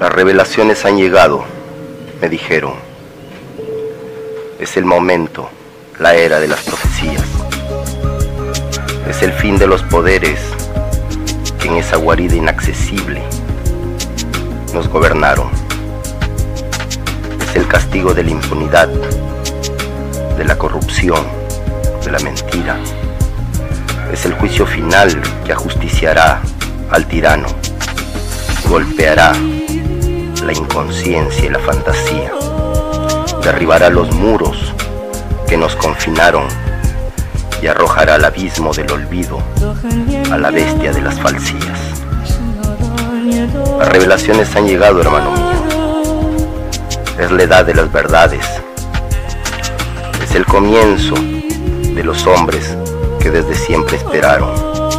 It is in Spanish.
Las revelaciones han llegado, me dijeron. Es el momento, la era de las profecías. Es el fin de los poderes que en esa guarida inaccesible nos gobernaron. Es el castigo de la impunidad, de la corrupción, de la mentira. Es el juicio final que ajusticiará al tirano, golpeará la inconsciencia y la fantasía, derribará los muros que nos confinaron y arrojará al abismo del olvido a la bestia de las falsías. Las revelaciones han llegado, hermano mío. Es la edad de las verdades. Es el comienzo de los hombres que desde siempre esperaron